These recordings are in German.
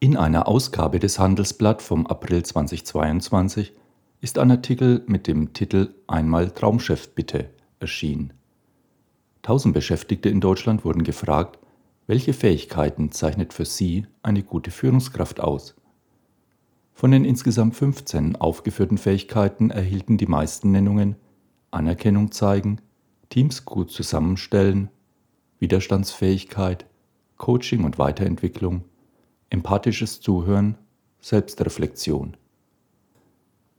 In einer Ausgabe des Handelsblatt vom April 2022 ist ein Artikel mit dem Titel Einmal Traumchef bitte erschienen. Tausend Beschäftigte in Deutschland wurden gefragt, welche Fähigkeiten zeichnet für sie eine gute Führungskraft aus? Von den insgesamt 15 aufgeführten Fähigkeiten erhielten die meisten Nennungen Anerkennung zeigen, Teams gut zusammenstellen, Widerstandsfähigkeit, Coaching und Weiterentwicklung, empathisches Zuhören, Selbstreflexion.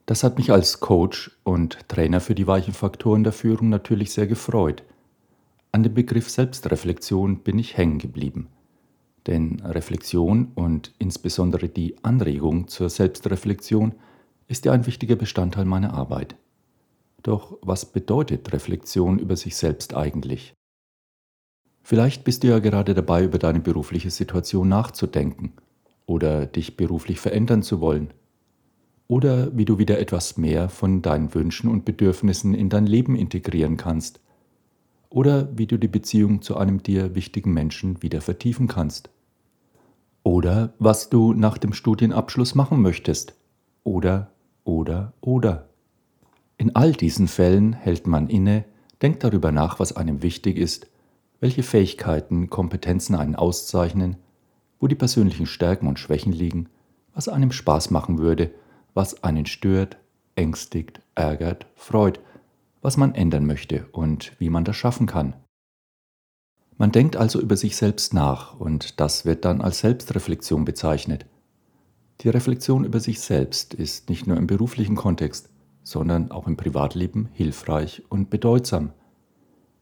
Das hat mich als Coach und Trainer für die weichen Faktoren der Führung natürlich sehr gefreut. An dem Begriff Selbstreflexion bin ich hängen geblieben. Denn Reflexion und insbesondere die Anregung zur Selbstreflexion ist ja ein wichtiger Bestandteil meiner Arbeit. Doch was bedeutet Reflexion über sich selbst eigentlich? Vielleicht bist du ja gerade dabei, über deine berufliche Situation nachzudenken oder dich beruflich verändern zu wollen. Oder wie du wieder etwas mehr von deinen Wünschen und Bedürfnissen in dein Leben integrieren kannst. Oder wie du die Beziehung zu einem dir wichtigen Menschen wieder vertiefen kannst. Oder was du nach dem Studienabschluss machen möchtest. Oder oder oder. In all diesen Fällen hält man inne, denkt darüber nach, was einem wichtig ist welche Fähigkeiten, Kompetenzen einen auszeichnen, wo die persönlichen Stärken und Schwächen liegen, was einem Spaß machen würde, was einen stört, ängstigt, ärgert, freut, was man ändern möchte und wie man das schaffen kann. Man denkt also über sich selbst nach und das wird dann als Selbstreflexion bezeichnet. Die Reflexion über sich selbst ist nicht nur im beruflichen Kontext, sondern auch im Privatleben hilfreich und bedeutsam.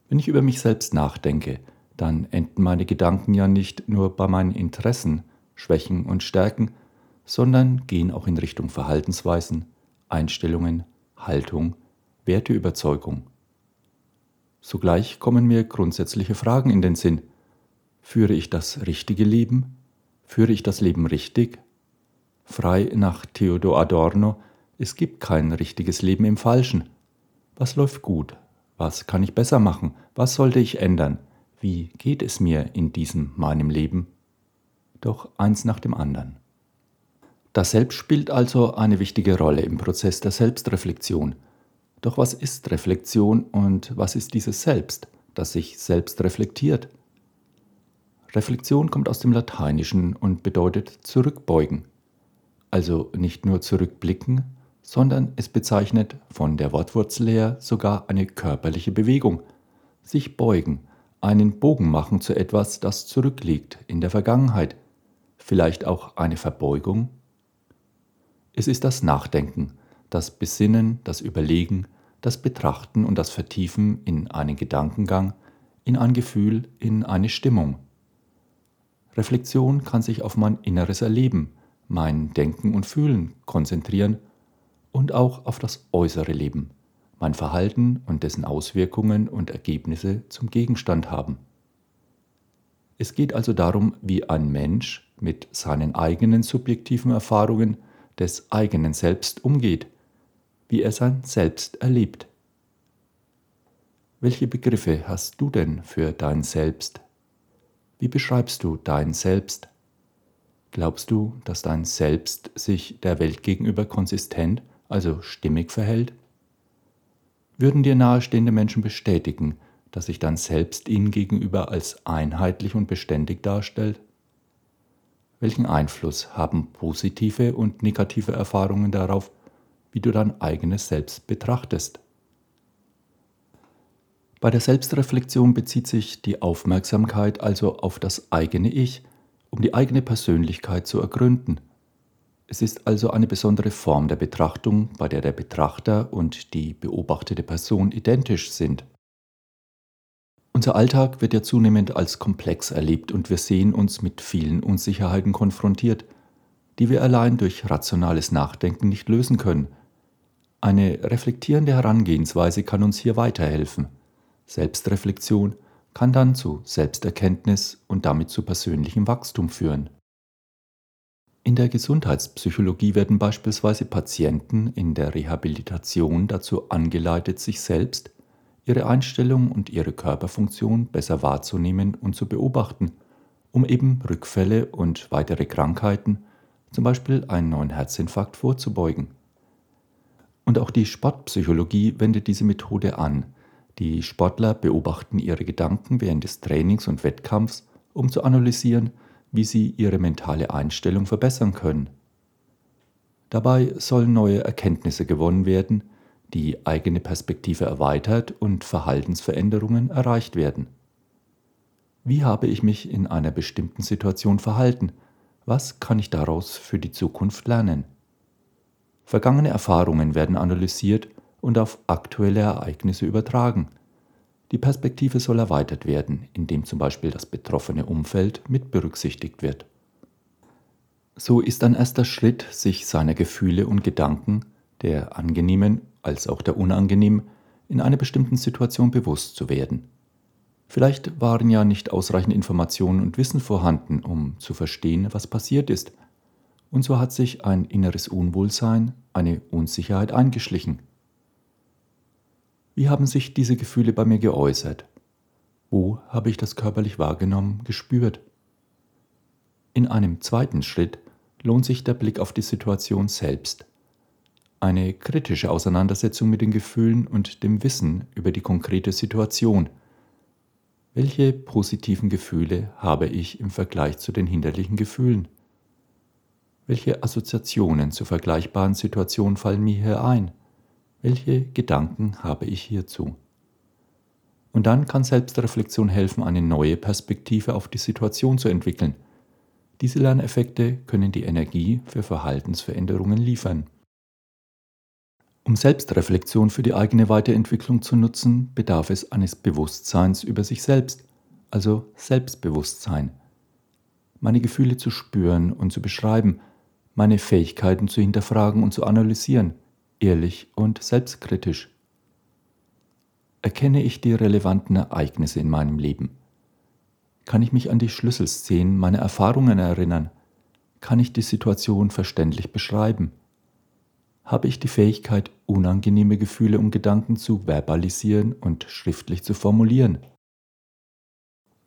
Wenn ich über mich selbst nachdenke, dann enden meine Gedanken ja nicht nur bei meinen Interessen, Schwächen und Stärken, sondern gehen auch in Richtung Verhaltensweisen, Einstellungen, Haltung, Werteüberzeugung. Sogleich kommen mir grundsätzliche Fragen in den Sinn. Führe ich das richtige Leben? Führe ich das Leben richtig? Frei nach Theodor Adorno, es gibt kein richtiges Leben im Falschen. Was läuft gut? Was kann ich besser machen? Was sollte ich ändern? Wie geht es mir in diesem meinem Leben? Doch eins nach dem anderen. Das Selbst spielt also eine wichtige Rolle im Prozess der Selbstreflexion. Doch was ist Reflexion und was ist dieses Selbst, das sich selbst reflektiert? Reflexion kommt aus dem Lateinischen und bedeutet zurückbeugen. Also nicht nur zurückblicken, sondern es bezeichnet von der Wortwurzel her sogar eine körperliche Bewegung. Sich beugen, einen Bogen machen zu etwas, das zurückliegt in der Vergangenheit, vielleicht auch eine Verbeugung. Es ist das Nachdenken, das Besinnen, das Überlegen, das Betrachten und das Vertiefen in einen Gedankengang, in ein Gefühl, in eine Stimmung. Reflexion kann sich auf mein inneres Erleben, mein Denken und Fühlen konzentrieren und auch auf das äußere Leben, mein Verhalten und dessen Auswirkungen und Ergebnisse zum Gegenstand haben. Es geht also darum, wie ein Mensch mit seinen eigenen subjektiven Erfahrungen des eigenen Selbst umgeht, wie er sein Selbst erlebt. Welche Begriffe hast du denn für dein Selbst? Wie beschreibst du dein Selbst? Glaubst du, dass dein Selbst sich der Welt gegenüber konsistent also stimmig verhält? Würden dir nahestehende Menschen bestätigen, dass sich dann selbst ihnen gegenüber als einheitlich und beständig darstellt? Welchen Einfluss haben positive und negative Erfahrungen darauf, wie du dein eigenes Selbst betrachtest? Bei der Selbstreflexion bezieht sich die Aufmerksamkeit also auf das eigene Ich, um die eigene Persönlichkeit zu ergründen. Es ist also eine besondere Form der Betrachtung, bei der der Betrachter und die beobachtete Person identisch sind. Unser Alltag wird ja zunehmend als komplex erlebt und wir sehen uns mit vielen Unsicherheiten konfrontiert, die wir allein durch rationales Nachdenken nicht lösen können. Eine reflektierende Herangehensweise kann uns hier weiterhelfen. Selbstreflexion kann dann zu Selbsterkenntnis und damit zu persönlichem Wachstum führen. In der Gesundheitspsychologie werden beispielsweise Patienten in der Rehabilitation dazu angeleitet, sich selbst, ihre Einstellung und ihre Körperfunktion besser wahrzunehmen und zu beobachten, um eben Rückfälle und weitere Krankheiten, zum Beispiel einen neuen Herzinfarkt, vorzubeugen. Und auch die Sportpsychologie wendet diese Methode an. Die Sportler beobachten ihre Gedanken während des Trainings und Wettkampfs, um zu analysieren, wie sie ihre mentale Einstellung verbessern können. Dabei sollen neue Erkenntnisse gewonnen werden, die eigene Perspektive erweitert und Verhaltensveränderungen erreicht werden. Wie habe ich mich in einer bestimmten Situation verhalten? Was kann ich daraus für die Zukunft lernen? Vergangene Erfahrungen werden analysiert und auf aktuelle Ereignisse übertragen. Die Perspektive soll erweitert werden, indem zum Beispiel das betroffene Umfeld mit berücksichtigt wird. So ist ein erster Schritt, sich seiner Gefühle und Gedanken, der angenehmen als auch der unangenehmen, in einer bestimmten Situation bewusst zu werden. Vielleicht waren ja nicht ausreichend Informationen und Wissen vorhanden, um zu verstehen, was passiert ist. Und so hat sich ein inneres Unwohlsein, eine Unsicherheit eingeschlichen. Wie haben sich diese Gefühle bei mir geäußert? Wo habe ich das körperlich wahrgenommen, gespürt? In einem zweiten Schritt lohnt sich der Blick auf die Situation selbst. Eine kritische Auseinandersetzung mit den Gefühlen und dem Wissen über die konkrete Situation – welche positiven Gefühle habe ich im Vergleich zu den hinderlichen Gefühlen? Welche Assoziationen zu vergleichbaren Situationen fallen mir hier ein? Welche Gedanken habe ich hierzu? Und dann kann Selbstreflexion helfen, eine neue Perspektive auf die Situation zu entwickeln. Diese Lerneffekte können die Energie für Verhaltensveränderungen liefern. Um Selbstreflexion für die eigene Weiterentwicklung zu nutzen, bedarf es eines Bewusstseins über sich selbst, also Selbstbewusstsein. Meine Gefühle zu spüren und zu beschreiben, meine Fähigkeiten zu hinterfragen und zu analysieren, ehrlich und selbstkritisch. Erkenne ich die relevanten Ereignisse in meinem Leben? Kann ich mich an die Schlüsselszenen meiner Erfahrungen erinnern? Kann ich die Situation verständlich beschreiben? habe ich die Fähigkeit, unangenehme Gefühle und Gedanken zu verbalisieren und schriftlich zu formulieren.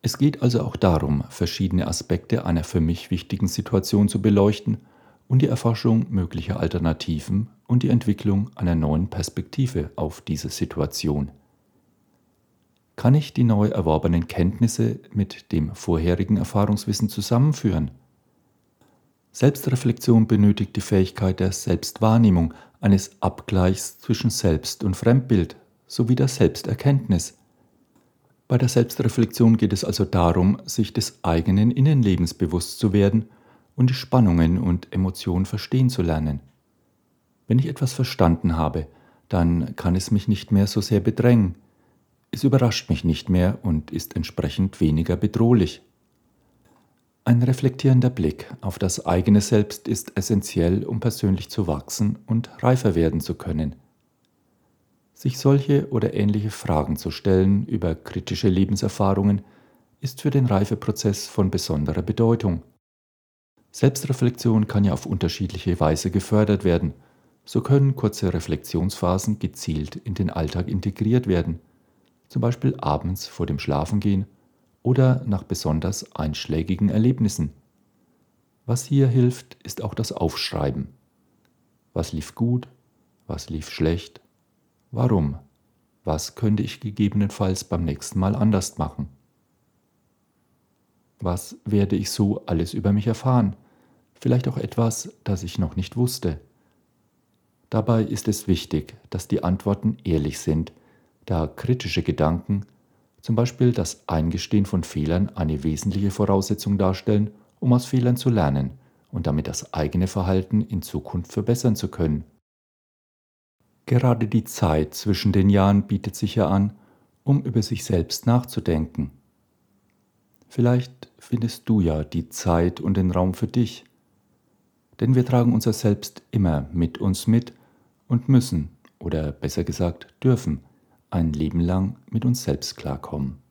Es geht also auch darum, verschiedene Aspekte einer für mich wichtigen Situation zu beleuchten und die Erforschung möglicher Alternativen und die Entwicklung einer neuen Perspektive auf diese Situation. Kann ich die neu erworbenen Kenntnisse mit dem vorherigen Erfahrungswissen zusammenführen? Selbstreflexion benötigt die Fähigkeit der Selbstwahrnehmung, eines Abgleichs zwischen Selbst- und Fremdbild sowie der Selbsterkenntnis. Bei der Selbstreflexion geht es also darum, sich des eigenen Innenlebens bewusst zu werden und die Spannungen und Emotionen verstehen zu lernen. Wenn ich etwas verstanden habe, dann kann es mich nicht mehr so sehr bedrängen. Es überrascht mich nicht mehr und ist entsprechend weniger bedrohlich. Ein reflektierender Blick auf das eigene Selbst ist essentiell, um persönlich zu wachsen und reifer werden zu können. Sich solche oder ähnliche Fragen zu stellen über kritische Lebenserfahrungen ist für den Reifeprozess von besonderer Bedeutung. Selbstreflexion kann ja auf unterschiedliche Weise gefördert werden. So können kurze Reflexionsphasen gezielt in den Alltag integriert werden, zum Beispiel abends vor dem Schlafengehen oder nach besonders einschlägigen Erlebnissen. Was hier hilft, ist auch das Aufschreiben. Was lief gut? Was lief schlecht? Warum? Was könnte ich gegebenenfalls beim nächsten Mal anders machen? Was werde ich so alles über mich erfahren? Vielleicht auch etwas, das ich noch nicht wusste. Dabei ist es wichtig, dass die Antworten ehrlich sind, da kritische Gedanken zum Beispiel das Eingestehen von Fehlern eine wesentliche Voraussetzung darstellen, um aus Fehlern zu lernen und damit das eigene Verhalten in Zukunft verbessern zu können. Gerade die Zeit zwischen den Jahren bietet sich ja an, um über sich selbst nachzudenken. Vielleicht findest du ja die Zeit und den Raum für dich, denn wir tragen unser Selbst immer mit uns mit und müssen, oder besser gesagt dürfen, ein Leben lang mit uns selbst klarkommen.